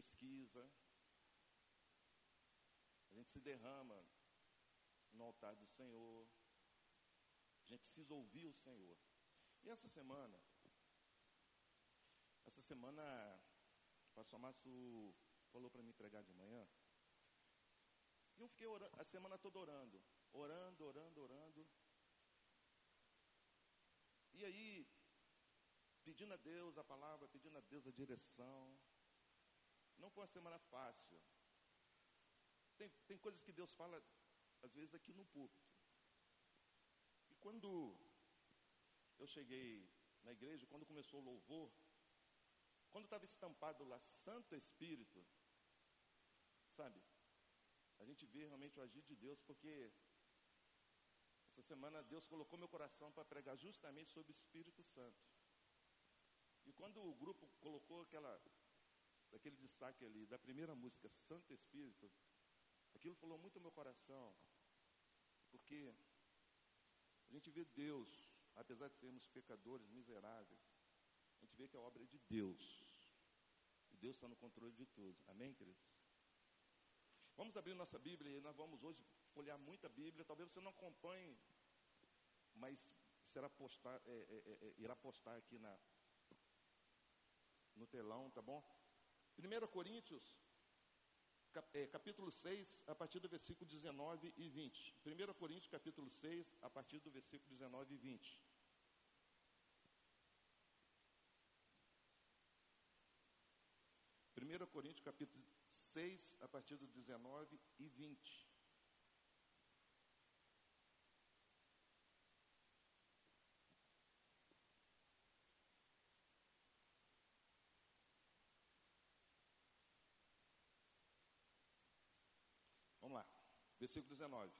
pesquisa, a gente se derrama no altar do Senhor, a gente precisa ouvir o Senhor. E essa semana, essa semana, o pastor Márcio falou para mim pregar de manhã, e eu fiquei a semana toda orando, orando, orando, orando. E aí, pedindo a Deus a palavra, pedindo a Deus a direção. Não foi uma semana fácil. Tem, tem coisas que Deus fala, às vezes, aqui no púlpito. E quando eu cheguei na igreja, quando começou o louvor, quando estava estampado lá Santo Espírito, sabe? A gente vê realmente o agir de Deus, porque essa semana Deus colocou meu coração para pregar justamente sobre o Espírito Santo. E quando o grupo colocou aquela, aquele destaque ali da primeira música, Santo Espírito, aquilo falou muito ao meu coração, porque a gente vê Deus, apesar de sermos pecadores, miseráveis, a gente vê que a obra é de Deus. E Deus está no controle de tudo. Amém, queridos? Vamos abrir nossa Bíblia e nós vamos hoje folhear muita Bíblia. Talvez você não acompanhe, mas será postar, é, é, é, irá postar aqui na, no telão, tá bom? 1 Coríntios, é, capítulo 6, a partir do versículo 19 e 20. 1 Coríntios, capítulo 6, a partir do versículo 19 e 20. Primeira Coríntios capítulo 6, a partir do 19 e 20. Versículo 19.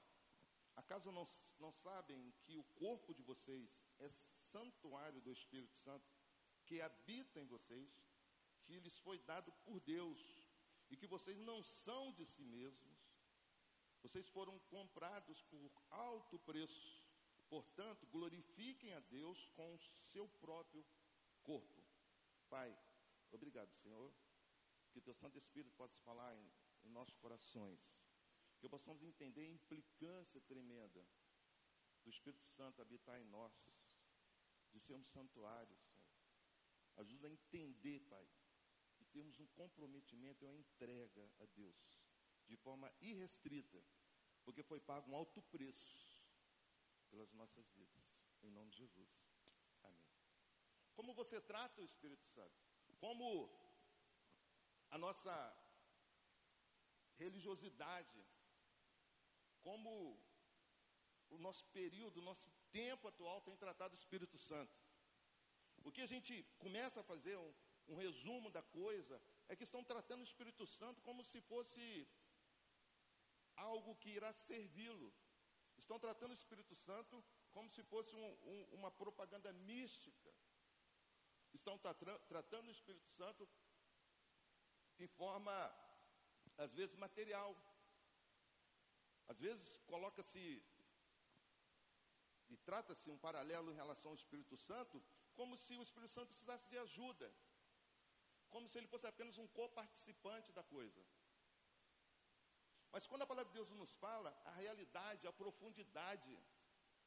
Acaso não, não sabem que o corpo de vocês é santuário do Espírito Santo, que habita em vocês, que lhes foi dado por Deus, e que vocês não são de si mesmos? Vocês foram comprados por alto preço. Portanto, glorifiquem a Deus com o seu próprio corpo. Pai, obrigado, Senhor, que teu Santo Espírito possa falar em, em nossos corações que possamos entender a implicância tremenda do Espírito Santo habitar em nós, de sermos santuários, Senhor. Ajuda a entender, Pai, e termos um comprometimento e uma entrega a Deus, de forma irrestrita, porque foi pago um alto preço pelas nossas vidas. Em nome de Jesus. Amém. Como você trata o Espírito Santo? Como a nossa religiosidade como o nosso período, o nosso tempo atual tem tratado o Espírito Santo. O que a gente começa a fazer, um, um resumo da coisa, é que estão tratando o Espírito Santo como se fosse algo que irá servi-lo. Estão tratando o Espírito Santo como se fosse um, um, uma propaganda mística. Estão tra tratando o Espírito Santo em forma, às vezes, material. Às vezes coloca-se e trata-se um paralelo em relação ao Espírito Santo, como se o Espírito Santo precisasse de ajuda, como se ele fosse apenas um coparticipante da coisa. Mas quando a palavra de Deus nos fala, a realidade, a profundidade,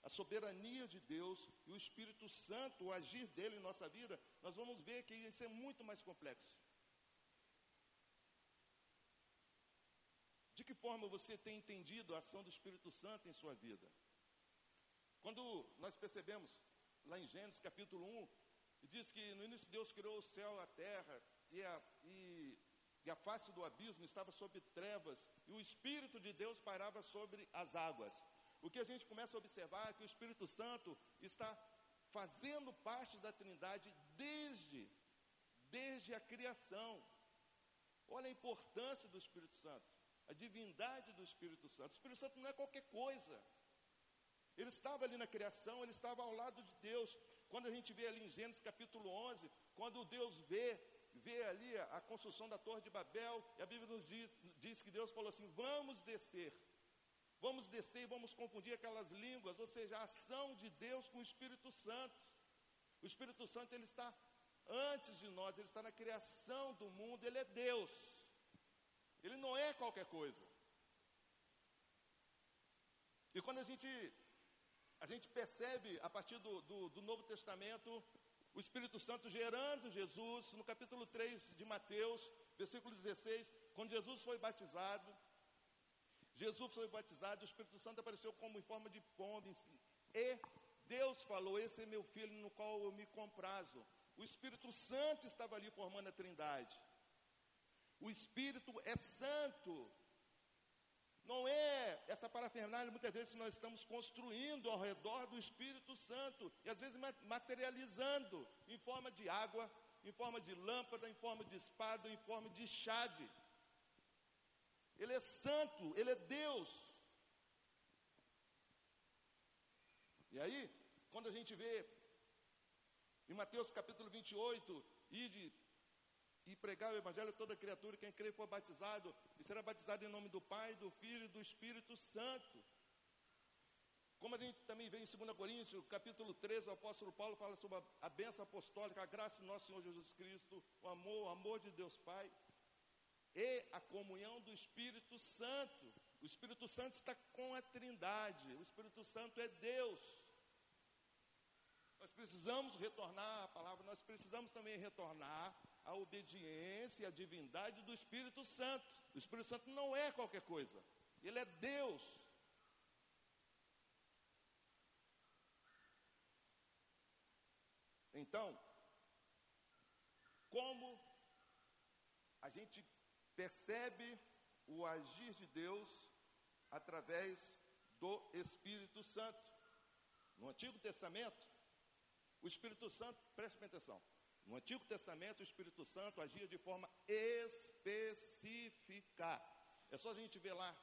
a soberania de Deus e o Espírito Santo, o agir dele em nossa vida, nós vamos ver que isso é muito mais complexo. De que forma você tem entendido a ação do Espírito Santo em sua vida? Quando nós percebemos lá em Gênesis capítulo 1, diz que no início Deus criou o céu, a terra, e a, e, e a face do abismo estava sob trevas, e o Espírito de Deus pairava sobre as águas. O que a gente começa a observar é que o Espírito Santo está fazendo parte da Trindade desde, desde a criação. Olha a importância do Espírito Santo a divindade do Espírito Santo. O Espírito Santo não é qualquer coisa. Ele estava ali na criação, ele estava ao lado de Deus. Quando a gente vê ali em Gênesis capítulo 11, quando Deus vê, vê ali a, construção da Torre de Babel, e a Bíblia nos diz, diz que Deus falou assim: vamos descer. Vamos descer e vamos confundir aquelas línguas, ou seja, a ação de Deus com o Espírito Santo. O Espírito Santo ele está antes de nós, ele está na criação do mundo, ele é Deus. Ele não é qualquer coisa. E quando a gente, a gente percebe, a partir do, do, do Novo Testamento, o Espírito Santo gerando Jesus, no capítulo 3 de Mateus, versículo 16, quando Jesus foi batizado, Jesus foi batizado, o Espírito Santo apareceu como em forma de pomba, e Deus falou: Esse é meu filho no qual eu me comprazo. O Espírito Santo estava ali formando a trindade. O Espírito é santo. Não é essa parafernália, muitas vezes nós estamos construindo ao redor do Espírito Santo, e às vezes materializando em forma de água, em forma de lâmpada, em forma de espada, em forma de chave. Ele é santo, ele é Deus. E aí, quando a gente vê em Mateus capítulo 28, ide e pregar o evangelho a toda criatura, quem crê for batizado, e será batizado em nome do Pai, do Filho e do Espírito Santo. Como a gente também vê em 2 Coríntios, capítulo 13, o apóstolo Paulo fala sobre a, bênção apostólica, a graça de nosso Senhor Jesus Cristo, o amor, o amor de Deus Pai e a comunhão do Espírito Santo. O Espírito Santo está com a Trindade, o Espírito Santo é Deus. Nós precisamos retornar à palavra, nós precisamos também retornar à obediência e à divindade do Espírito Santo. O Espírito Santo não é qualquer coisa, ele é Deus. Então, como a gente percebe o agir de Deus através do Espírito Santo. No Antigo Testamento, o Espírito Santo, preste atenção, no Antigo Testamento o Espírito Santo agia de forma específica. É só a gente ver lá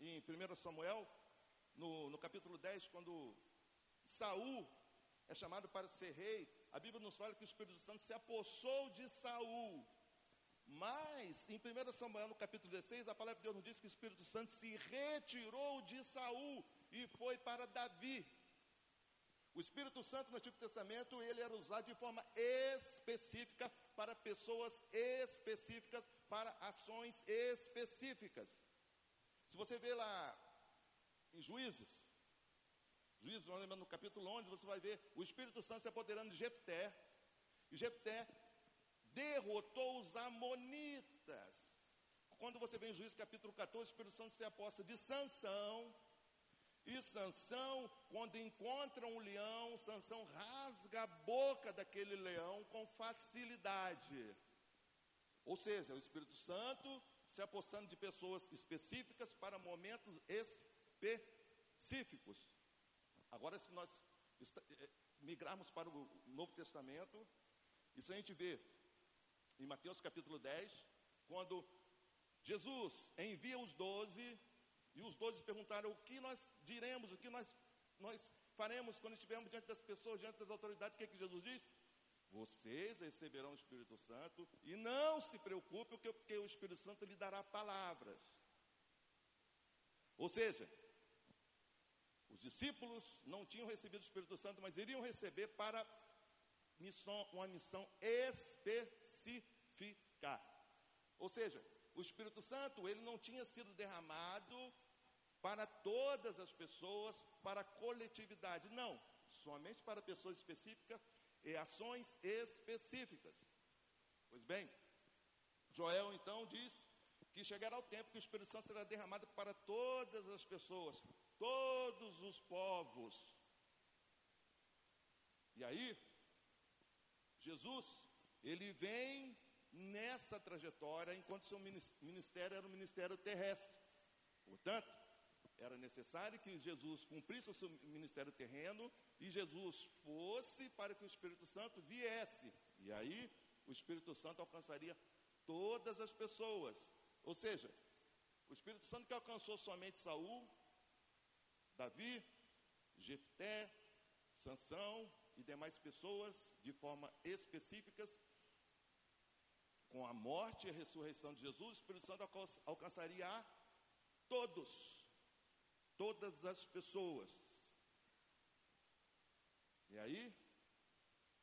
em 1 Samuel, no, no capítulo 10, quando Saul é chamado para ser rei, a Bíblia nos fala que o Espírito Santo se apossou de Saul mas, em 1 Samuel, no capítulo 16, a palavra de Deus nos diz que o Espírito Santo se retirou de Saul e foi para Davi. O Espírito Santo no Antigo Testamento, ele era usado de forma específica para pessoas específicas, para ações específicas. Se você vê lá em Juízes, Juízes, no capítulo 11, você vai ver o Espírito Santo se apoderando de Jefté. E Jefté derrotou os amonitas. Quando você vem em Juízes capítulo 14, o Espírito Santo se aposta de Sansão. E Sansão, quando encontra um leão, Sansão rasga a boca daquele leão com facilidade. Ou seja, o Espírito Santo se apossando de pessoas específicas para momentos específicos. Agora, se nós eh, migrarmos para o Novo Testamento, isso a gente vê em Mateus capítulo 10, quando Jesus envia os doze, e os doze perguntaram o que nós diremos, o que nós, nós faremos quando estivermos diante das pessoas, diante das autoridades, o que, é que Jesus diz? Vocês receberão o Espírito Santo e não se preocupe, porque, o Espírito Santo lhe dará palavras. Ou seja, os discípulos não tinham recebido o Espírito Santo, mas iriam receber para missão, uma missão específica. Ou seja, o Espírito Santo, ele não tinha sido derramado para todas as pessoas, para a coletividade. Não, somente para pessoas específicas e ações específicas. Pois bem, Joel então diz que chegará o tempo que o Espírito Santo será derramado para todas as pessoas, todos os povos. E aí, Jesus, ele vem nessa trajetória enquanto seu ministério era um ministério terrestre. Portanto, era necessário que Jesus cumprisse o seu ministério terreno e Jesus fosse para que o Espírito Santo viesse. E aí o Espírito Santo alcançaria todas as pessoas. Ou seja, o Espírito Santo que alcançou somente Saul, Davi, Jefté, Sansão, e demais pessoas de forma específicas, com a morte e a ressurreição de Jesus, o Espírito Santo alcançaria a todos, todas as pessoas. E aí,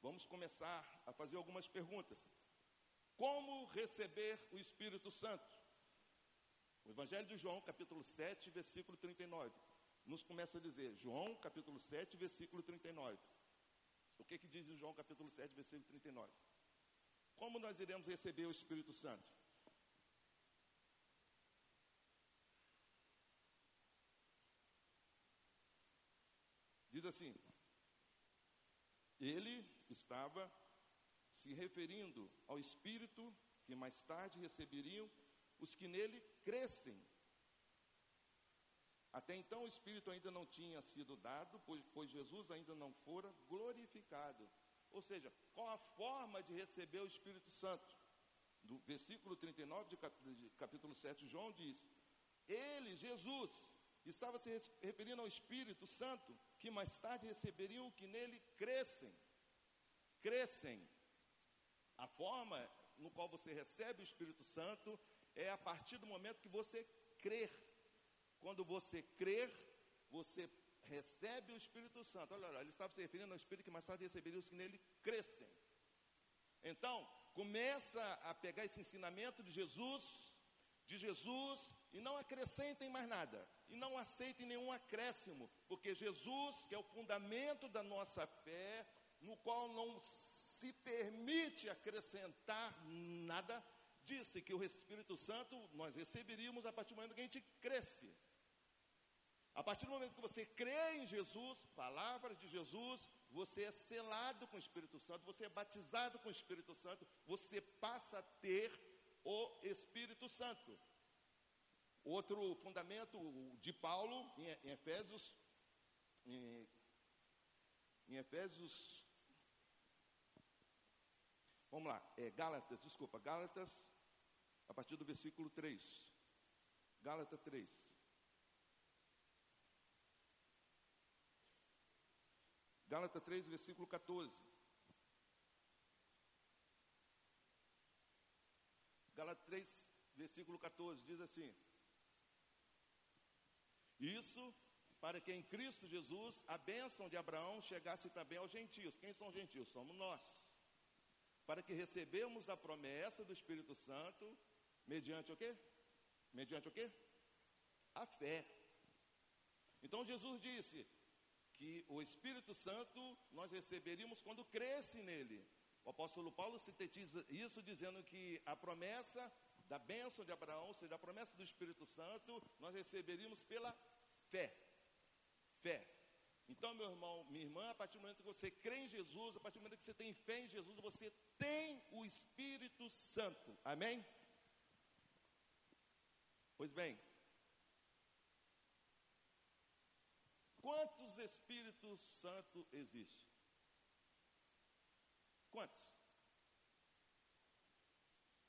vamos começar a fazer algumas perguntas. Como receber o Espírito Santo? O Evangelho de João, capítulo 7, versículo 39, nos começa a dizer, João, capítulo 7, versículo 39. O que, que diz João, capítulo 7, versículo 39? Como nós iremos receber o Espírito Santo? Diz assim: Ele estava se referindo ao Espírito que mais tarde receberiam os que nele crescem. Até então o Espírito ainda não tinha sido dado, pois, Jesus ainda não fora glorificado. Ou seja, qual a forma de receber o Espírito Santo? Do versículo 39 de capítulo 7, João diz: Ele, Jesus, estava se referindo ao Espírito Santo, que mais tarde receberiam o que nele crescem. Crescem. A forma no qual você recebe o Espírito Santo é a partir do momento que você crer. Quando você crer, você recebe o Espírito Santo. Olha, olha ele estava se referindo ao Espírito que mais tarde receberia os que nele crescem. Então, começa a pegar esse ensinamento de Jesus, de Jesus, e não acrescentem mais nada. E não aceitem nenhum acréscimo, porque Jesus, que é o fundamento da nossa fé, no qual não se permite acrescentar nada, disse que o Espírito Santo nós receberíamos a partir do momento que a gente cresce. A partir do momento que você crê em Jesus, palavras de Jesus, você é selado com o Espírito Santo, você é batizado com o Espírito Santo, você passa a ter o Espírito Santo. Outro fundamento de Paulo, em, Efésios, em, Efésios Vamos lá, é Gálatas, desculpa, Gálatas, a partir do versículo 3. Gálatas 3. Gálatas 3, versículo 14. Gálatas 3, versículo 14, diz assim: Isso para que em Cristo Jesus a bênção de Abraão chegasse também aos gentios. Quem são os gentios? Somos nós para que recebemos a promessa do Espírito Santo mediante o quê? Mediante o quê? A fé. Então Jesus disse que o Espírito Santo nós receberíamos quando cresce nele. O apóstolo Paulo sintetiza isso dizendo que a promessa da bênção de Abraão, ou seja, a promessa do Espírito Santo, nós receberíamos pela fé. Fé. Então, meu irmão, minha irmã, a partir do momento que você crê em Jesus, a partir do momento que você tem fé em Jesus, você tem o Espírito Santo. Amém? Pois bem, quantos Espíritos Santos existem? Quantos?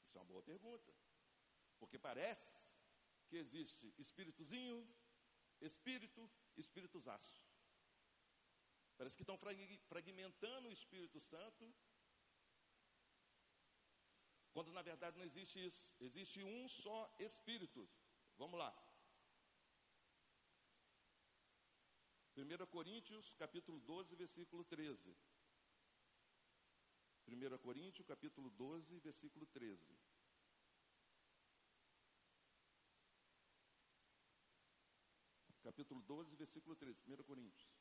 Isso é uma boa pergunta. Porque parece que existe espíritozinho, espírito, espíritosaço. Parece que estão fragmentando o Espírito Santo, quando na verdade não existe isso. Existe um só Espírito. Vamos lá. 1 Coríntios, capítulo 12, versículo 13. 1 Coríntios, capítulo 12, versículo 13. Capítulo 12, versículo 13. 1 Coríntios.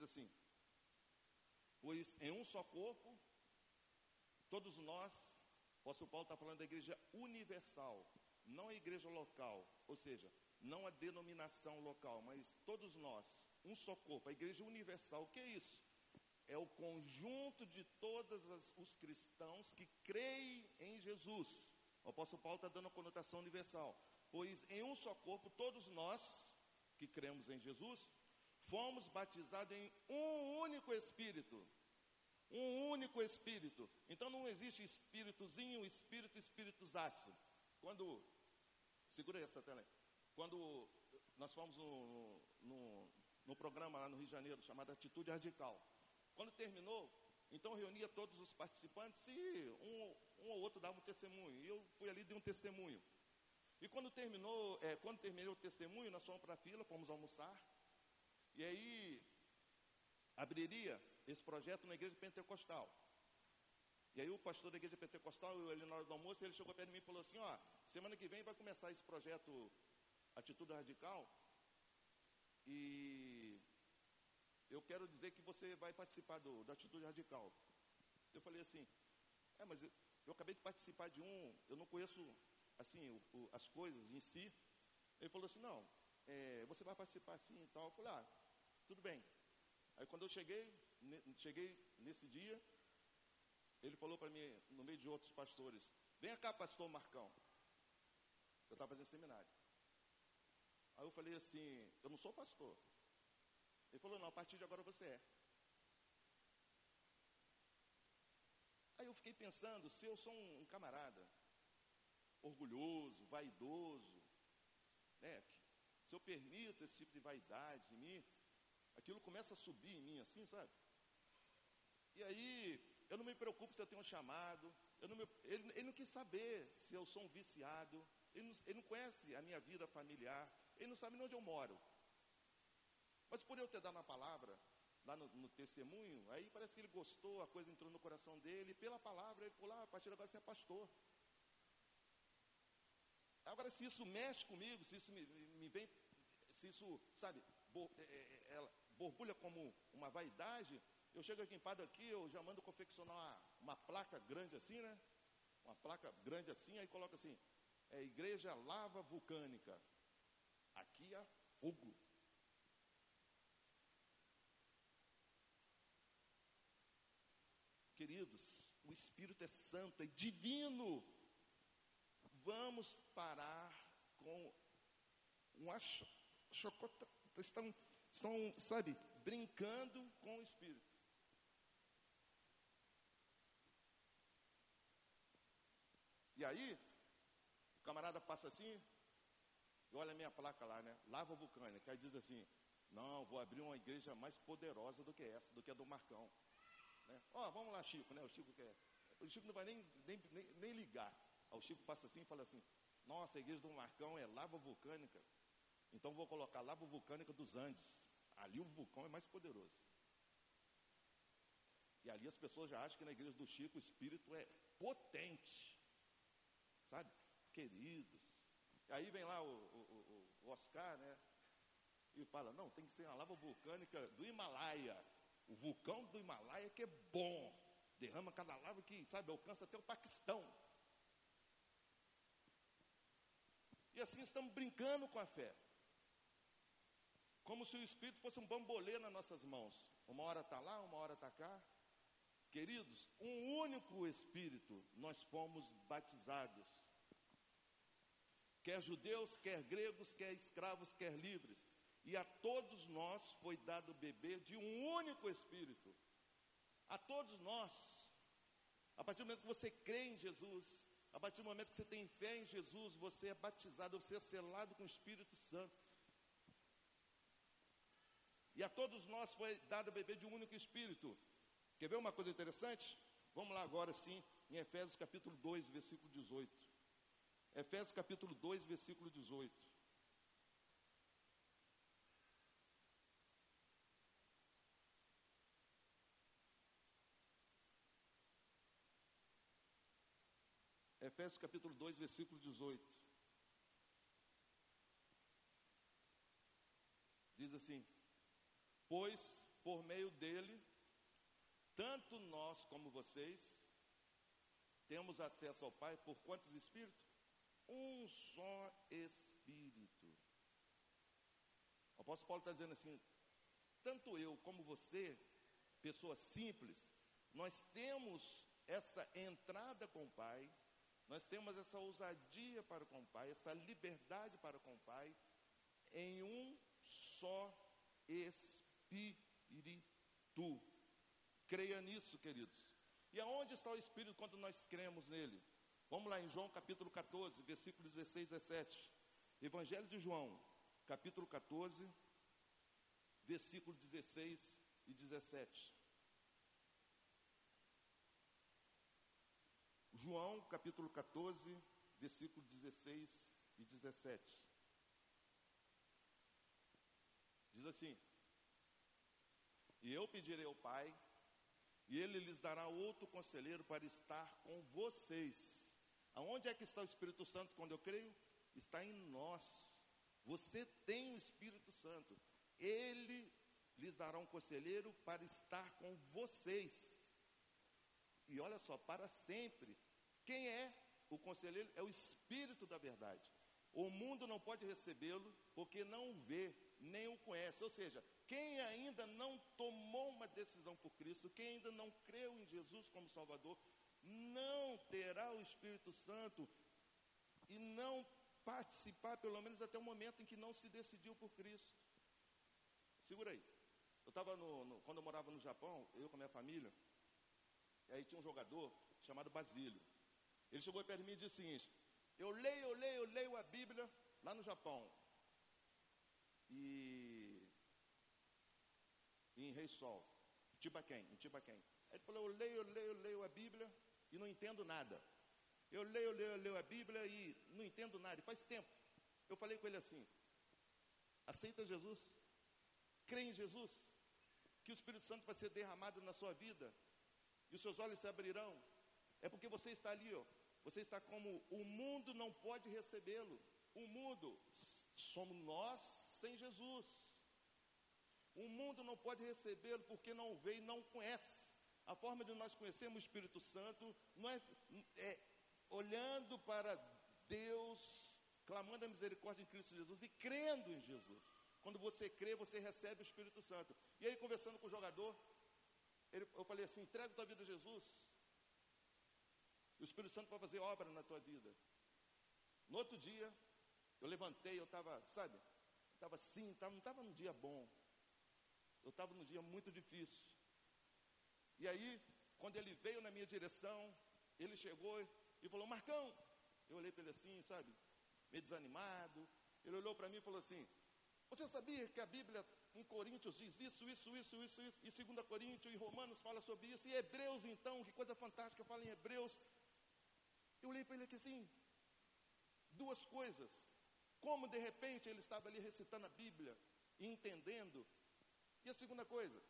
diz assim: Pois em um só corpo, todos nós, o apóstolo Paulo está falando da igreja universal, não a igreja local, ou seja, não a denominação local, mas todos nós, um só corpo, a igreja universal, o que é isso? É o conjunto de todos os cristãos que creem em Jesus. O apóstolo Paulo está dando a conotação universal. Pois em um só corpo, todos nós que cremos em Jesus, fomos batizados em um único Espírito. Um único Espírito. Então não existe espíritozinho, espírito, espíritosaço. Quando. Segura essa tela aí. Quando nós fomos no, no, no, programa lá no Rio de Janeiro, chamado Atitude Radical. Quando terminou, então reunia todos os participantes e um, um ou outro dava um testemunho. E eu fui ali e dei um testemunho. E quando terminou, é, quando terminou o testemunho, nós fomos para a fila, fomos almoçar. E aí, abriria esse projeto na igreja pentecostal. E aí o pastor da igreja pentecostal, eu ali na hora do almoço, ele chegou perto de mim e falou assim, ó, semana que vem vai começar esse projeto Atitude Radical, e eu quero dizer que você vai participar do, da Atitude Radical. Eu falei assim, é, mas eu, eu acabei de participar de um, eu não conheço, assim, o, o, as coisas em si. Ele falou assim, não, é, você vai participar assim e tal. Eu falei, ah, tudo bem. Aí quando eu cheguei, ne, cheguei nesse dia, ele falou para mim, no meio de outros pastores, vem cá, pastor Marcão. Eu estava fazendo seminário. Aí eu falei assim, eu não sou pastor. Ele falou, não, a partir de agora você é. Aí eu fiquei pensando, se eu sou um, camarada orgulhoso, vaidoso, né, se eu permito esse tipo de vaidade em mim, aquilo começa a subir em mim assim, sabe? E aí, eu não me preocupo se eu tenho um chamado, não me, ele, ele, não quis saber se eu sou um viciado, ele não, ele não conhece a minha vida familiar, ele não sabe nem onde eu moro. Mas por eu ter dado a palavra, lá no, no, testemunho, aí parece que ele gostou, a coisa entrou no coração dele, e pela palavra ele falou, ah, a partir agora você é pastor. Agora, se isso mexe comigo, se isso me, me vem, se isso, sabe, bo, é, é, é, ela borbulha como uma vaidade, eu chego aqui em Padre aqui, eu já mando confeccionar uma, uma, placa grande assim, né? Uma placa grande assim, aí coloca assim, é Igreja Lava Vulcânica. Aqui há fogo. Queridos, o Espírito é santo, é divino. Vamos parar com uma chocota. Estão, estão, sabe, brincando com o Espírito. E aí, o camarada passa assim, e olha a minha placa lá, né? Lava vulcânica. Aí diz assim: Não, vou abrir uma igreja mais poderosa do que essa, do que a do Marcão. Né? Ó, oh, vamos lá, Chico, né? O Chico quer. O Chico não vai nem, nem, nem, ligar. O Chico passa assim e fala assim: Nossa, a igreja do Marcão é lava vulcânica. Então vou colocar lava vulcânica dos Andes. Ali o vulcão é mais poderoso. E ali as pessoas já acham que na igreja do Chico o espírito é potente. Sabe? Queridos. Aí vem lá o, o, o Oscar, né? E fala, não, tem que ser uma lava vulcânica do Himalaia. O vulcão do Himalaia que é bom. Derrama cada lava que, sabe, alcança até o Paquistão. E assim estamos brincando com a fé. Como se o Espírito fosse um bambolê nas nossas mãos. Uma hora está lá, uma hora está cá. Queridos, um único Espírito nós fomos batizados. Quer judeus, quer gregos, quer escravos, quer livres. E a todos nós foi dado beber de um único Espírito. A todos nós. A partir do momento que você crê em Jesus, a partir do momento que você tem fé em Jesus, você é batizado, você é selado com o Espírito Santo. E a todos nós foi dado beber de um único Espírito. Quer ver uma coisa interessante? Vamos lá agora sim, em Efésios capítulo 2, versículo 18. Efésios capítulo 2, versículo 18. Efésios capítulo 2, versículo 18. Diz assim: Pois por meio dele, tanto nós como vocês, temos acesso ao Pai por quantos espíritos? Um só Espírito. O apóstolo Paulo está dizendo assim: tanto eu como você, pessoa simples, nós temos essa entrada com o Pai nós temos essa ousadia para com o Pai, essa liberdade para com o Pai, em um só Espírito. Creia nisso, queridos. E aonde está o Espírito quando nós cremos nele? Vamos lá em João capítulo 14, versículos 16 e 17. Evangelho de João, capítulo 14, versículo 16 e 17. João capítulo 14, versículo 16 e 17. Diz assim: E eu pedirei ao Pai, e ele lhes dará outro conselheiro para estar com vocês. Aonde é que está o Espírito Santo quando eu creio? Está em nós. Você tem o Espírito Santo. Ele lhes dará um conselheiro para estar com vocês. E olha só, para sempre. Quem é o conselheiro? É o Espírito da verdade. O mundo não pode recebê-lo porque não o vê, nem o conhece. Ou seja, quem ainda não tomou uma decisão por Cristo, quem ainda não creu em Jesus como Salvador, não terá o Espírito Santo e não participar, pelo menos até o momento em que não se decidiu por Cristo. Segura aí. Eu estava quando eu morava no Japão, eu com a minha família, aí tinha um jogador chamado Basílio. Ele chegou perto de mim e disse o seguinte: Eu leio, eu leio, eu leio a Bíblia lá no Japão. E em Rei Sol, Tibaquém, em Tibaquém. Ele falou: Eu leio, eu leio, eu leio a Bíblia e não entendo nada. Eu leio, eu leio, eu leio a Bíblia e não entendo nada. E faz tempo. Eu falei com ele assim: Aceita Jesus? Crê em Jesus? Que o Espírito Santo vai ser derramado na sua vida e os seus olhos se abrirão. É porque você está ali, ó. Você está como o mundo não pode recebê-lo. O mundo somos nós sem Jesus. O mundo não pode recebê-lo porque não vê e não conhece. A forma de nós conhecermos o Espírito Santo não é, é olhando para Deus, clamando a misericórdia em Cristo Jesus e crendo em Jesus. Quando você crê, você recebe o Espírito Santo. E aí, conversando com o jogador, ele, eu falei assim: entrega tua vida a Jesus. O Espírito Santo vai fazer obra na tua vida. No outro dia, eu levantei, eu estava, sabe, estava assim, tava, não estava num dia bom. Eu estava num dia muito difícil. E aí, quando ele veio na minha direção, ele chegou e falou: Marcão. Eu olhei para ele assim, sabe, meio desanimado. Ele olhou para mim e falou assim: Você sabia que a Bíblia em Coríntios diz isso, isso, isso, isso, isso, e 2 Coríntios e Romanos fala sobre isso, e Hebreus então, que coisa fantástica, fala em Hebreus. Eu olhei para ele aqui assim, duas coisas. Como de repente ele estava ali recitando a Bíblia e entendendo. E a segunda coisa,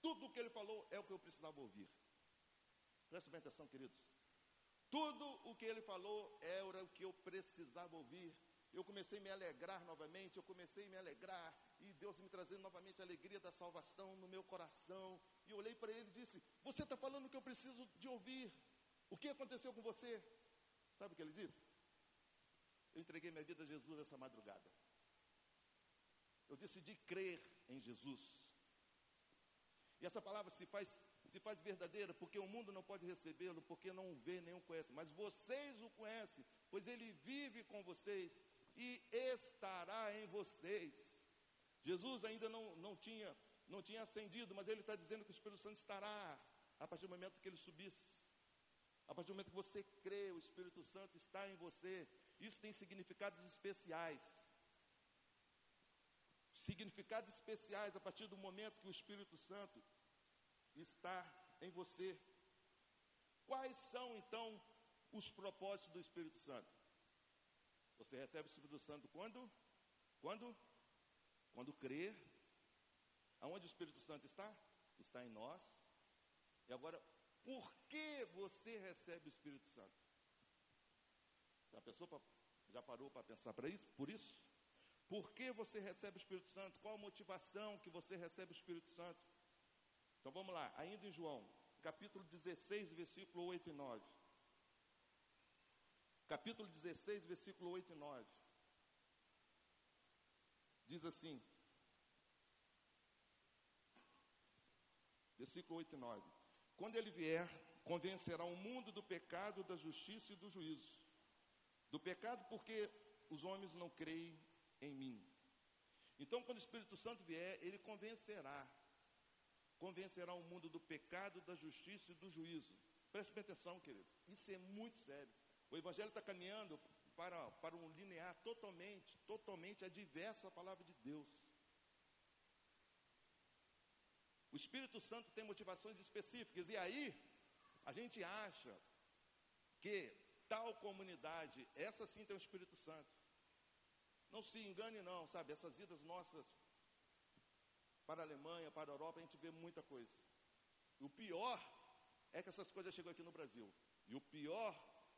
tudo o que ele falou é o que eu precisava ouvir. Presta bem atenção, queridos. Tudo o que ele falou era o que eu precisava ouvir eu comecei a me alegrar novamente, eu comecei a me alegrar, e Deus me trazendo novamente a alegria da salvação no meu coração. E olhei para ele e disse: Você está falando o que eu preciso de ouvir. O que aconteceu com você? Sabe o que ele disse? Eu entreguei minha vida a Jesus essa madrugada. Eu decidi crer em Jesus. E essa palavra se faz, se faz verdadeira porque o mundo não pode recebê-lo, porque não o vê nem o conhece. Mas vocês o conhecem, pois ele vive com vocês e estará em vocês. Jesus ainda não, não, tinha, não tinha ascendido, mas ele está dizendo que o Espírito Santo estará a partir do momento que ele subisse. A partir do momento que você crê, o Espírito Santo está em você. Isso tem significados especiais. Significados especiais a partir do momento que o Espírito Santo está em você. Quais são então os propósitos do Espírito Santo? Você recebe o Espírito Santo quando? Quando? Quando crer. Aonde o Espírito Santo está? Está em nós. E agora, por que você recebe o Espírito Santo? Já pensou pra, já parou para pensar para isso? Por isso? Por que você recebe o Espírito Santo? Qual a motivação que você recebe o Espírito Santo? Então vamos lá, ainda em João, capítulo 16, versículo 8 e 9 capítulo 16, versículo 8 e 9. Diz assim, versículo 8 e 9: Quando ele vier, convencerá o mundo do pecado, da justiça e do juízo. Do pecado, porque os homens não creem em mim. Então, quando o Espírito Santo vier, ele convencerá. Convencerá o mundo do pecado, da justiça e do juízo. Preste atenção, queridos. Isso é muito sério. O Evangelho está caminhando para, para um linear totalmente, totalmente adverso à palavra de Deus. O Espírito Santo tem motivações específicas, e aí a gente acha que tal comunidade, essa sim tem o Espírito Santo. Não se engane, não, sabe? Essas idas nossas para a Alemanha, para a Europa, a gente vê muita coisa. O pior é que essas coisas chegam aqui no Brasil. E o pior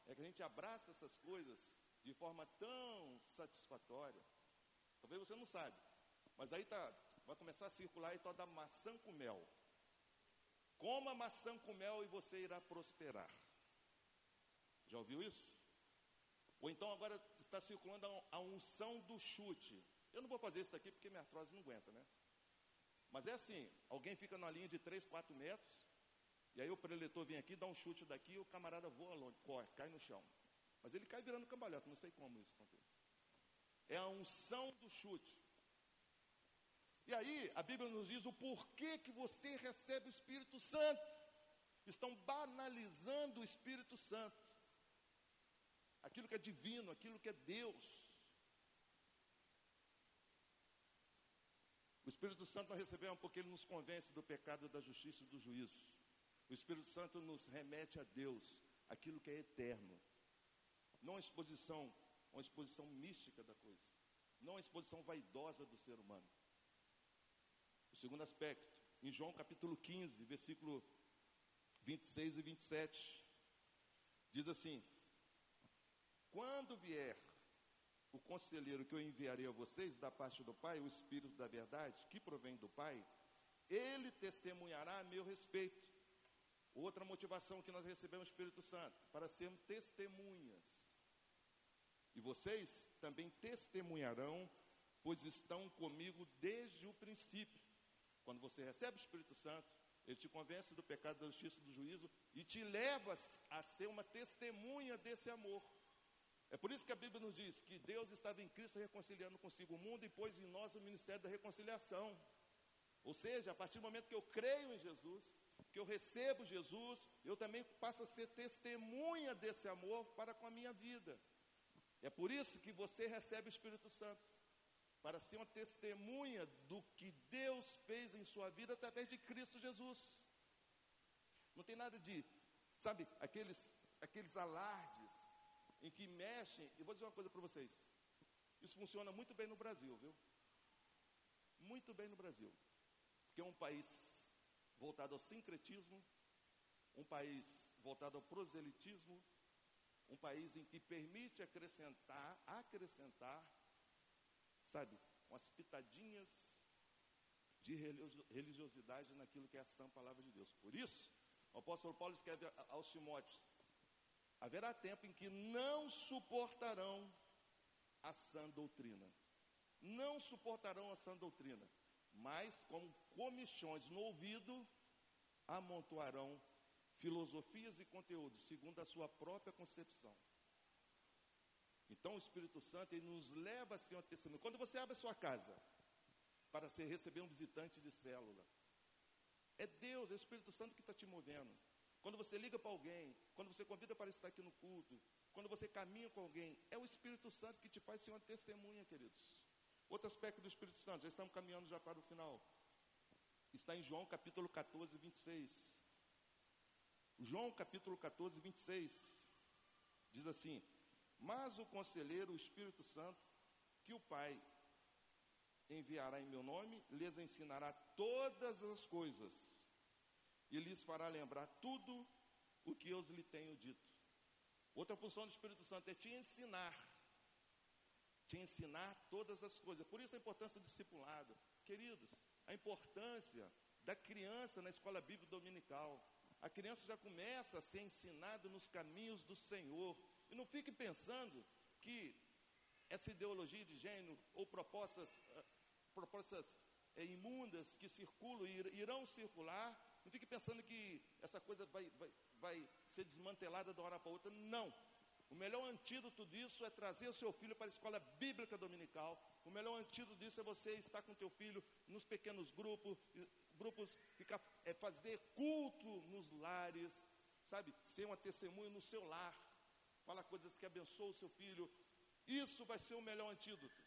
é que a gente abraça essas coisas de forma tão satisfatória. Talvez você não sabe, mas aí tá, vai começar a circular aí toda maçã com mel. Coma maçã com mel e você irá prosperar. Já ouviu isso? Ou então agora está circulando a unção do chute. Eu não vou fazer isso daqui porque minha artrose não aguenta, né? Mas é assim, alguém fica numa linha de 3, 4 metros, e aí o preletor vem aqui, dá um chute daqui, e o camarada voa longe, corre, cai no chão. Mas ele cai virando cambalhota, não sei como isso acontece. É a unção do chute. E aí, a Bíblia nos diz o porquê que você recebe o Espírito Santo. Estão banalizando o Espírito Santo. Aquilo que é divino, aquilo que é Deus. O Espírito Santo nós recebemos porque ele nos convence do pecado, da justiça e do juízo. O Espírito Santo nos remete a Deus, aquilo que é eterno. Não a exposição, uma exposição mística da coisa. Não a exposição vaidosa do ser humano. Segundo aspecto, em João capítulo 15, versículo 26 e 27, diz assim: Quando vier o conselheiro que eu enviarei a vocês da parte do Pai, o Espírito da verdade, que provém do Pai, ele testemunhará a meu respeito. Outra motivação que nós recebemos Espírito Santo, para sermos testemunhas. E vocês também testemunharão, pois estão comigo desde o princípio. Quando você recebe o Espírito Santo, ele te convence do pecado, da justiça e do juízo e te leva a ser uma testemunha desse amor. É por isso que a Bíblia nos diz que Deus estava em Cristo reconciliando consigo o mundo e pôs em nós o ministério da reconciliação. Ou seja, a partir do momento que eu creio em Jesus, que eu recebo Jesus, eu também passo a ser testemunha desse amor para com a minha vida. É por isso que você recebe o Espírito Santo para ser uma testemunha do que Deus fez em sua vida através de Cristo Jesus. Não tem nada de, sabe, aqueles, aqueles alardes em que mexem. Eu vou dizer uma coisa para vocês. Isso funciona muito bem no Brasil, viu? Muito bem no Brasil. Porque é um país voltado ao sincretismo, um país voltado ao proselitismo, um país em que permite acrescentar, acrescentar sabe, umas pitadinhas de religiosidade naquilo que é a sã palavra de Deus. Por isso, o apóstolo Paulo escreve aos Timóteos: haverá tempo em que não suportarão a sã doutrina. Não suportarão a sã doutrina, mas como comichões no ouvido, amontoarão filosofias e conteúdos segundo a sua própria concepção. Então o Espírito Santo ele nos leva a ser uma testemunha. Quando você abre a sua casa para ser, receber um visitante de célula, é Deus, é o Espírito Santo que está te movendo. Quando você liga para alguém, quando você convida para estar aqui no culto, quando você caminha com alguém, é o Espírito Santo que te faz ser uma testemunha, queridos. Outro aspecto do Espírito Santo, já estamos caminhando já para o final. Está em João capítulo 14, 26. João capítulo 14, 26. Diz assim: mas o conselheiro, o Espírito Santo, que o Pai enviará em meu nome, lhes ensinará todas as coisas e lhes fará lembrar tudo o que eu lhe tenho dito. Outra função do Espírito Santo é te ensinar, te ensinar todas as coisas. Por isso a importância do discipulado. Queridos, a importância da criança na escola bíblica dominical. A criança já começa a ser ensinada nos caminhos do Senhor. E não fique pensando que essa ideologia de gênero ou propostas, uh, propostas uh, imundas que circulam e irão circular, não fique pensando que essa coisa vai, vai, vai ser desmantelada de uma hora para outra. Não. O melhor antídoto disso é trazer o seu filho para a escola bíblica dominical. O melhor antídoto disso é você estar com o teu filho nos pequenos grupos, grupos ficar, é fazer culto nos lares, sabe? Ser uma testemunha no seu lar fala coisas que abençoam o seu filho. Isso vai ser o melhor antídoto.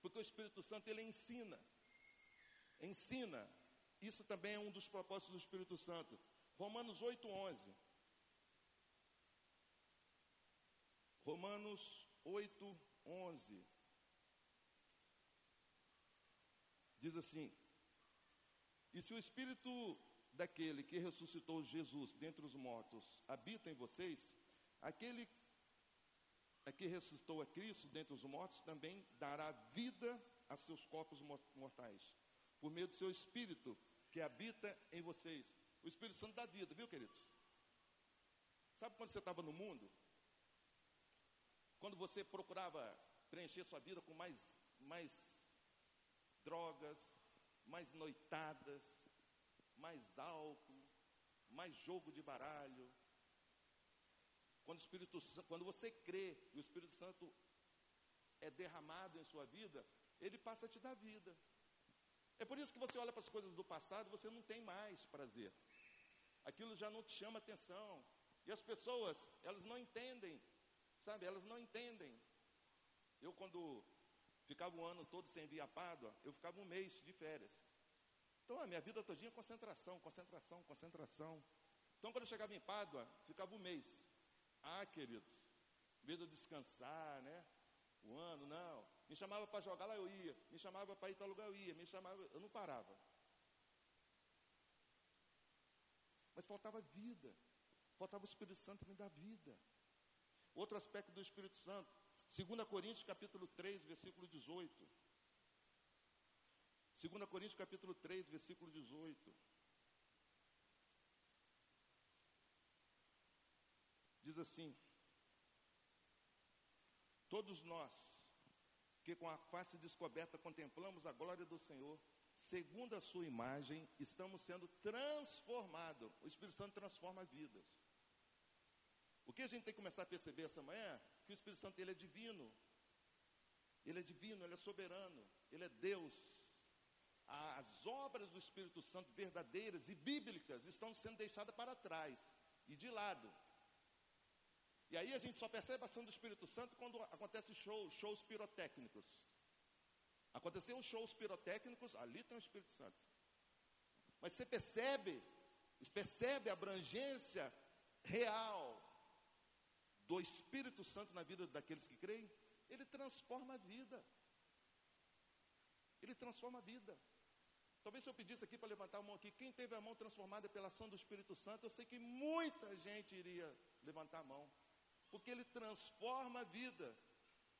Porque o Espírito Santo ele ensina. Ensina. Isso também é um dos propósitos do Espírito Santo. Romanos 8:11. Romanos 8:11. Diz assim: E se o Espírito daquele que ressuscitou Jesus dentre os mortos habita em vocês, aquele que ressuscitou a Cristo dentre os mortos também dará vida a seus corpos mortais, por meio do seu Espírito que habita em vocês. O Espírito Santo dá vida, viu, queridos? Sabe quando você estava no mundo? Quando você procurava preencher sua vida com mais, mais drogas, mais noitadas, mais álcool, mais jogo de baralho. Quando, o Espírito, quando você crê e o Espírito Santo é derramado em sua vida, ele passa a te dar vida. É por isso que você olha para as coisas do passado, você não tem mais prazer. Aquilo já não te chama atenção. E as pessoas, elas não entendem, sabe? Elas não entendem. Eu, quando ficava um ano todo sem vir a Pádua, eu ficava um mês de férias. Então, a minha vida todinha é concentração, concentração, concentração. Então, quando eu chegava em Pádua, ficava um mês. Ah, queridos, medo de descansar, né? O ano, não. Me chamava para jogar lá, eu ia. Me chamava para ir para lugar, eu ia. Me chamava, eu não parava. Mas faltava vida. Faltava o Espírito Santo me dar vida. Outro aspecto do Espírito Santo. 2 Coríntios capítulo 3, versículo 18. 2 Coríntios capítulo 3, versículo 18. Diz assim: Todos nós, que com a face descoberta contemplamos a glória do Senhor, segundo a sua imagem, estamos sendo transformados. O Espírito Santo transforma vidas. O que a gente tem que começar a perceber essa manhã? Que o Espírito Santo ele é divino. Ele é divino, ele é soberano, ele é Deus. As obras do Espírito Santo verdadeiras e bíblicas estão sendo deixadas para trás e de lado. E aí a gente só percebe a ação do Espírito Santo quando acontece show, shows pirotécnicos. Aconteceu shows pirotécnicos, ali tem o Espírito Santo. Mas você percebe, percebe a abrangência real do Espírito Santo na vida daqueles que creem? Ele transforma a vida. Ele transforma a vida. Talvez se eu pedisse aqui para levantar a mão aqui, quem teve a mão transformada pela ação do Espírito Santo, eu sei que muita gente iria levantar a mão. Porque ele transforma a vida,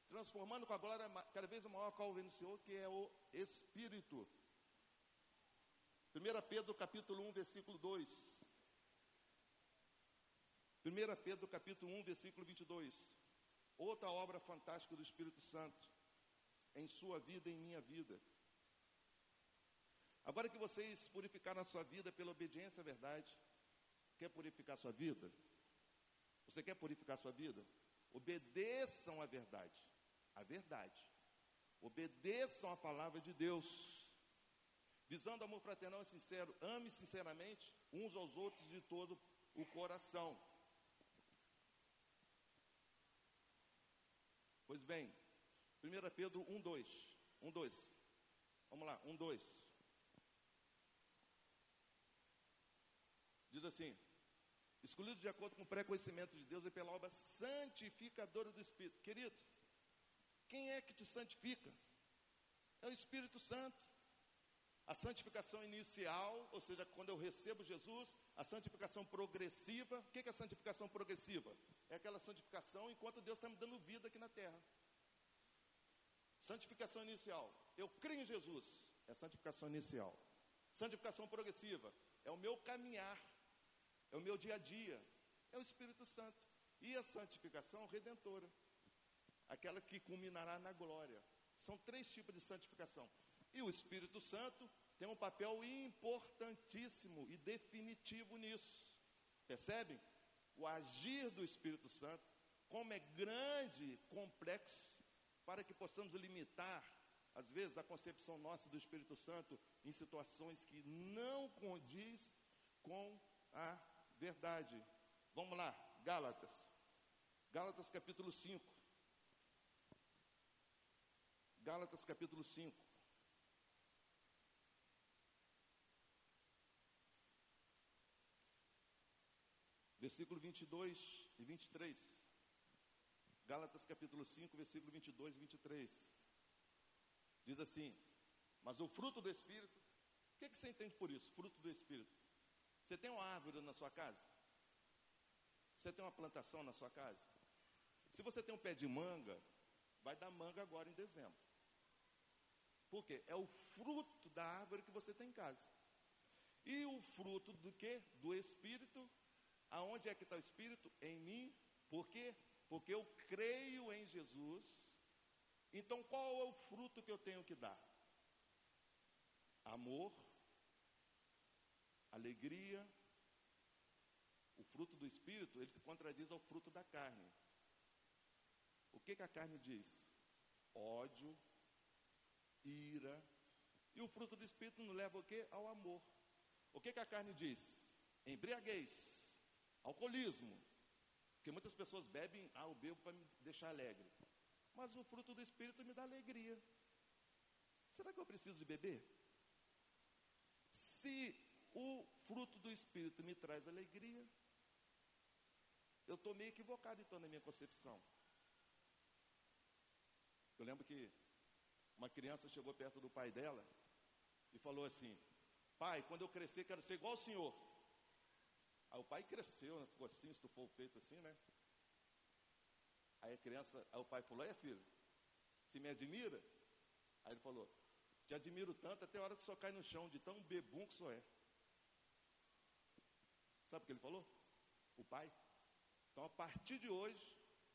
transformando com a glória cada vez maior qual vem do Senhor, que é o Espírito. 1 Pedro capítulo 1, versículo 2. 1 Pedro capítulo 1, versículo 22. Outra obra fantástica do Espírito Santo em sua vida em minha vida. Agora que vocês purificaram a sua vida pela obediência à verdade, quer purificar a sua vida? Você quer purificar sua vida? Obedeçam à verdade. A verdade. Obedeçam à palavra de Deus. Visando amor fraternal e sincero, ame sinceramente uns aos outros de todo o coração. Pois bem, 1 Pedro 1, 2. 1, 2. Vamos lá, 1, 2. Diz assim: escolhido de acordo com o pré-conhecimento de Deus e pela obra santificadora do Espírito. Queridos, quem é que te santifica? É o Espírito Santo. A santificação inicial, ou seja, quando eu recebo Jesus, a santificação progressiva. O que é a santificação progressiva? É aquela santificação enquanto Deus está me dando vida aqui na terra. Santificação inicial. Eu creio em Jesus. É santificação inicial. Santificação progressiva. É o meu caminhar é o meu dia a dia, é o Espírito Santo. E a santificação redentora, aquela que culminará na glória. São três tipos de santificação. E o Espírito Santo tem um papel importantíssimo e definitivo nisso. Percebem? O agir do Espírito Santo, como é grande, complexo, para que possamos limitar, às vezes, a concepção nossa do Espírito Santo em situações que não condiz com a verdade. Vamos lá, Gálatas. Gálatas capítulo 5. Gálatas capítulo 5. Versículo 22 e 23. Gálatas capítulo 5, versículo 22 e 23. Diz assim: Mas o fruto do Espírito O que, que você entende por isso? Fruto do Espírito. Você tem uma árvore na sua casa? Você tem uma plantação na sua casa? Se você tem um pé de manga, vai dar manga agora em dezembro. Por quê? É o fruto da árvore que você tem em casa. E o fruto do que? Do Espírito. Aonde é que está o Espírito? Em mim. Por quê? Porque eu creio em Jesus. Então qual é o fruto que eu tenho que dar? Amor, alegria. O fruto do Espírito, ele se contradiz ao fruto da carne. O que, que a carne diz? Ódio, ira. E o fruto do Espírito nos leva o quê? Ao amor. O que, que a carne diz? Embriaguez, alcoolismo. Porque muitas pessoas bebem, ah, o bebo para me deixar alegre. Mas o fruto do Espírito me dá alegria. Será que eu preciso de beber? Se o fruto do Espírito me traz alegria, eu estou meio equivocado então na minha concepção. Eu lembro que uma criança chegou perto do pai dela e falou assim: Pai, quando eu crescer, quero ser igual ao senhor. Aí o pai cresceu, né, ficou assim, estufou o peito assim, né? Aí a criança, aí o pai falou: É filho, se me admira? Aí ele falou: Te admiro tanto até a hora que senhor cai no chão, de tão bebum que senhor é. Sabe o que ele falou? O pai. Então a partir de hoje,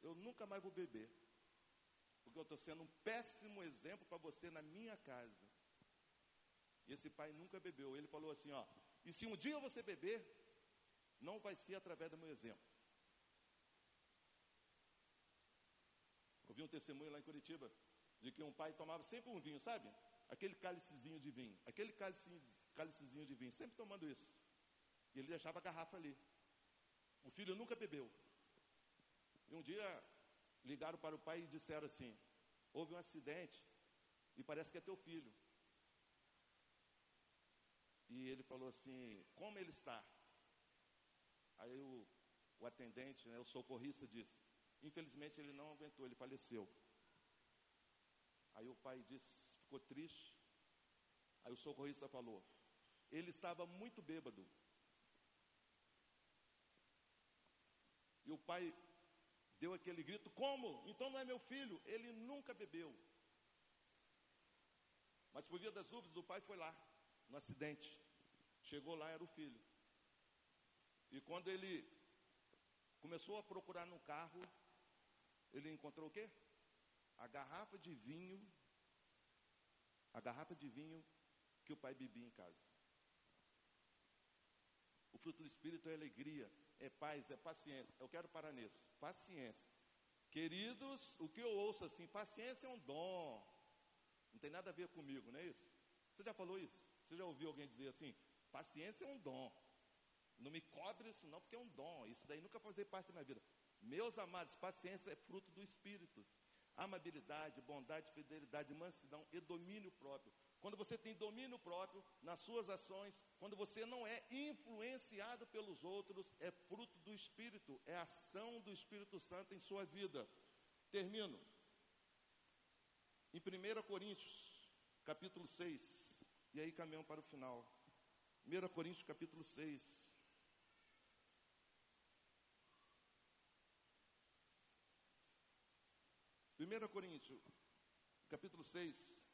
eu nunca mais vou beber. Porque eu estou sendo um péssimo exemplo para você na minha casa. E esse pai nunca bebeu. Ele falou assim: ó, e se um dia você beber, não vai ser através do meu exemplo. Ouvi um testemunho lá em Curitiba de que um pai tomava sempre um vinho, sabe? Aquele cálicezinho de vinho, aquele cálicezinho, cálicezinho de vinho, sempre tomando isso. E ele deixava a garrafa ali. O filho nunca bebeu. E um dia ligaram para o pai e disseram assim: houve um acidente e parece que é teu filho. E ele falou assim: como ele está? Aí o, o atendente, né, o socorrista, disse: infelizmente ele não aguentou, ele faleceu. Aí o pai disse, ficou triste. Aí o socorrista falou: ele estava muito bêbado. E o pai deu aquele grito: Como? Então não é meu filho. Ele nunca bebeu. Mas por via das dúvidas, o pai foi lá, no acidente. Chegou lá, era o filho. E quando ele começou a procurar no carro, ele encontrou o quê? A garrafa de vinho, a garrafa de vinho que o pai bebia em casa. Fruto do Espírito é alegria, é paz, é paciência. Eu quero parar nisso. Paciência. Queridos, o que eu ouço assim, paciência é um dom. Não tem nada a ver comigo, não é isso? Você já falou isso? Você já ouviu alguém dizer assim? Paciência é um dom. Não me cobre isso não, porque é um dom. Isso daí nunca fazer parte da minha vida. Meus amados, paciência é fruto do Espírito. Amabilidade, bondade, fidelidade, mansidão e domínio próprio. Quando você tem domínio próprio nas suas ações, quando você não é influenciado pelos outros, é fruto do Espírito, é ação do Espírito Santo em sua vida. Termino. Em 1 Coríntios, capítulo 6, e aí caminhamos para o final. 1 Coríntios, capítulo 6. Primeira Coríntios, capítulo 6,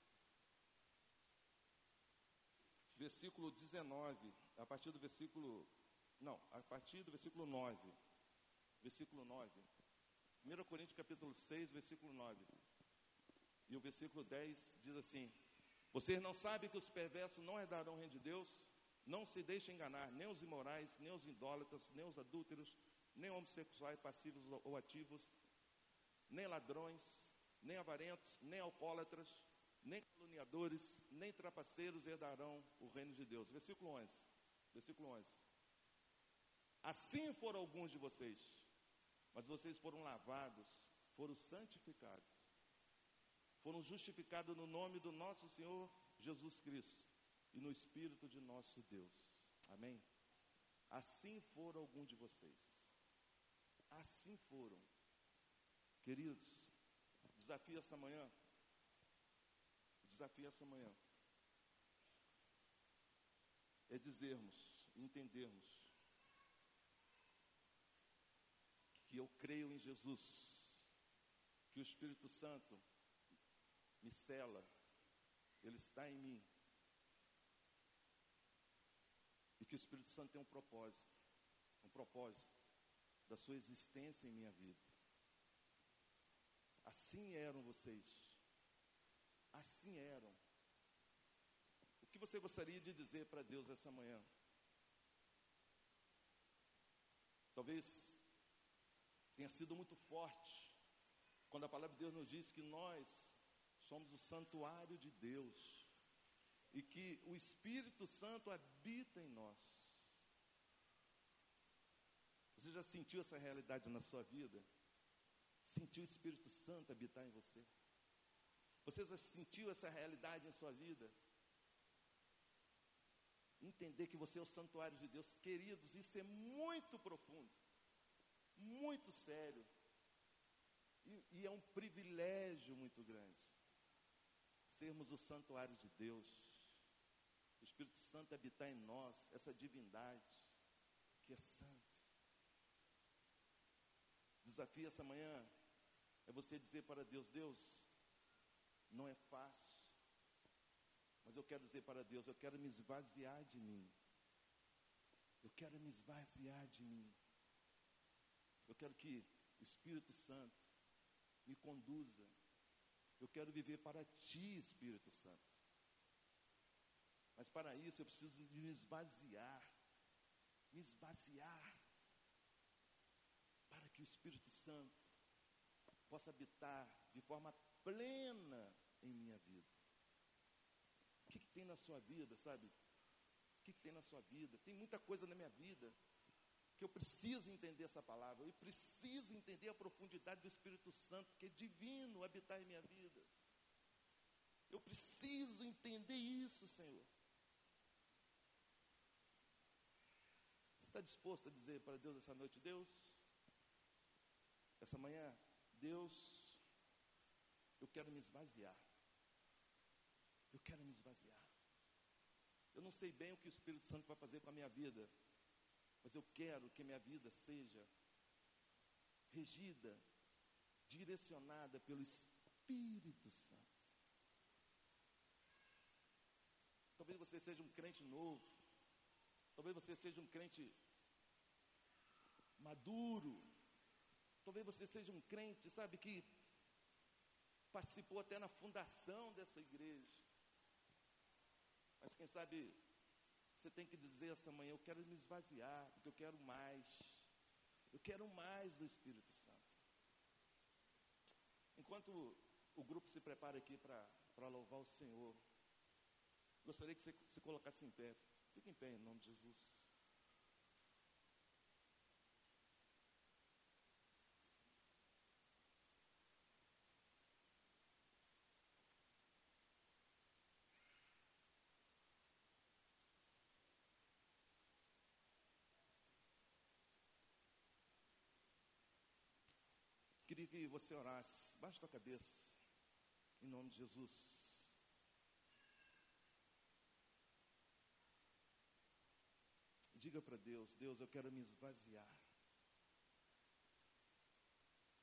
versículo 19, a partir do versículo. Não, a partir do versículo 9. Versículo 9. 1 Coríntios capítulo 6, versículo 9. E o versículo 10 diz assim: Vocês não sabem que os perversos não herdarão o reino de Deus? Não se deixem enganar, nem os imorais, nem os idólatras, nem os adúlteros, nem homossexuais passivos ou ativos, nem ladrões, nem avarentos, nem alcoólatras, nem caluniadores, nem trapaceiros herdarão o reino de Deus. Versículo 11. Versículo 11. Assim foram alguns de vocês, mas vocês foram lavados, foram santificados, foram justificados no nome do nosso Senhor Jesus Cristo e no Espírito de nosso Deus. Amém? Assim foram alguns de vocês. Assim foram. Queridos, desafio essa manhã desafio essa manhã. é dizermos, entendermos que eu creio em Jesus, que o Espírito Santo me cela, ele está em mim. E que o Espírito Santo tem um propósito, um propósito da sua existência em minha vida. Assim eram vocês. Assim eram. O que você gostaria de dizer para Deus essa manhã? Talvez tenha sido muito forte quando a palavra de Deus nos diz que nós somos o santuário de Deus e que o Espírito Santo habita em nós. Você já sentiu essa realidade na sua vida? Sentiu o Espírito Santo habitar em você? Você já sentiu essa realidade em sua vida? Entender que você é o santuário de Deus, queridos, isso é muito profundo, muito sério, e, e é um privilégio muito grande sermos o santuário de Deus, o Espírito Santo habitar em nós, essa divindade que é santa desafio essa manhã é você dizer para Deus: Deus, não é fácil, mas eu quero dizer para Deus: eu quero me esvaziar de mim. Eu quero me esvaziar de mim. Eu quero que o Espírito Santo me conduza. Eu quero viver para ti, Espírito Santo. Mas para isso eu preciso de me esvaziar. Me esvaziar que o Espírito Santo possa habitar de forma plena em minha vida. O que, que tem na sua vida, sabe? O que, que tem na sua vida? Tem muita coisa na minha vida que eu preciso entender essa palavra, eu preciso entender a profundidade do Espírito Santo, que é divino habitar em minha vida. Eu preciso entender isso, Senhor. Você está disposto a dizer para Deus essa noite, Deus, essa manhã, Deus, eu quero me esvaziar. Eu quero me esvaziar. Eu não sei bem o que o Espírito Santo vai fazer com a minha vida, mas eu quero que minha vida seja regida, direcionada pelo Espírito Santo. Talvez você seja um crente novo, talvez você seja um crente maduro, Talvez você seja um crente, sabe, que participou até na fundação dessa igreja. Mas quem sabe você tem que dizer essa manhã: eu quero me esvaziar, porque eu quero mais. Eu quero mais do Espírito Santo. Enquanto o grupo se prepara aqui para louvar o Senhor, gostaria que você se colocasse em pé. Fique em pé em nome de Jesus. Queria que você orasse. Baixe a cabeça. Em nome de Jesus. Diga para Deus: Deus, eu quero me esvaziar.